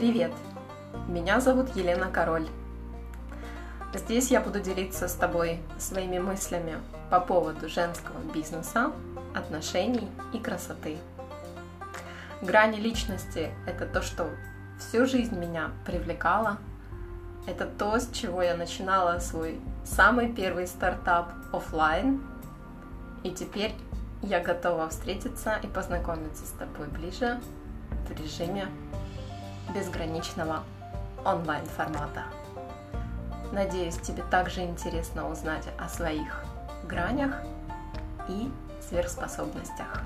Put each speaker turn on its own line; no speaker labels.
Привет! Меня зовут Елена Король. Здесь я буду делиться с тобой своими мыслями по поводу женского бизнеса, отношений и красоты. Грани личности – это то, что всю жизнь меня привлекало. Это то, с чего я начинала свой самый первый стартап офлайн. И теперь я готова встретиться и познакомиться с тобой ближе в режиме безграничного онлайн-формата. Надеюсь, тебе также интересно узнать о своих гранях и сверхспособностях.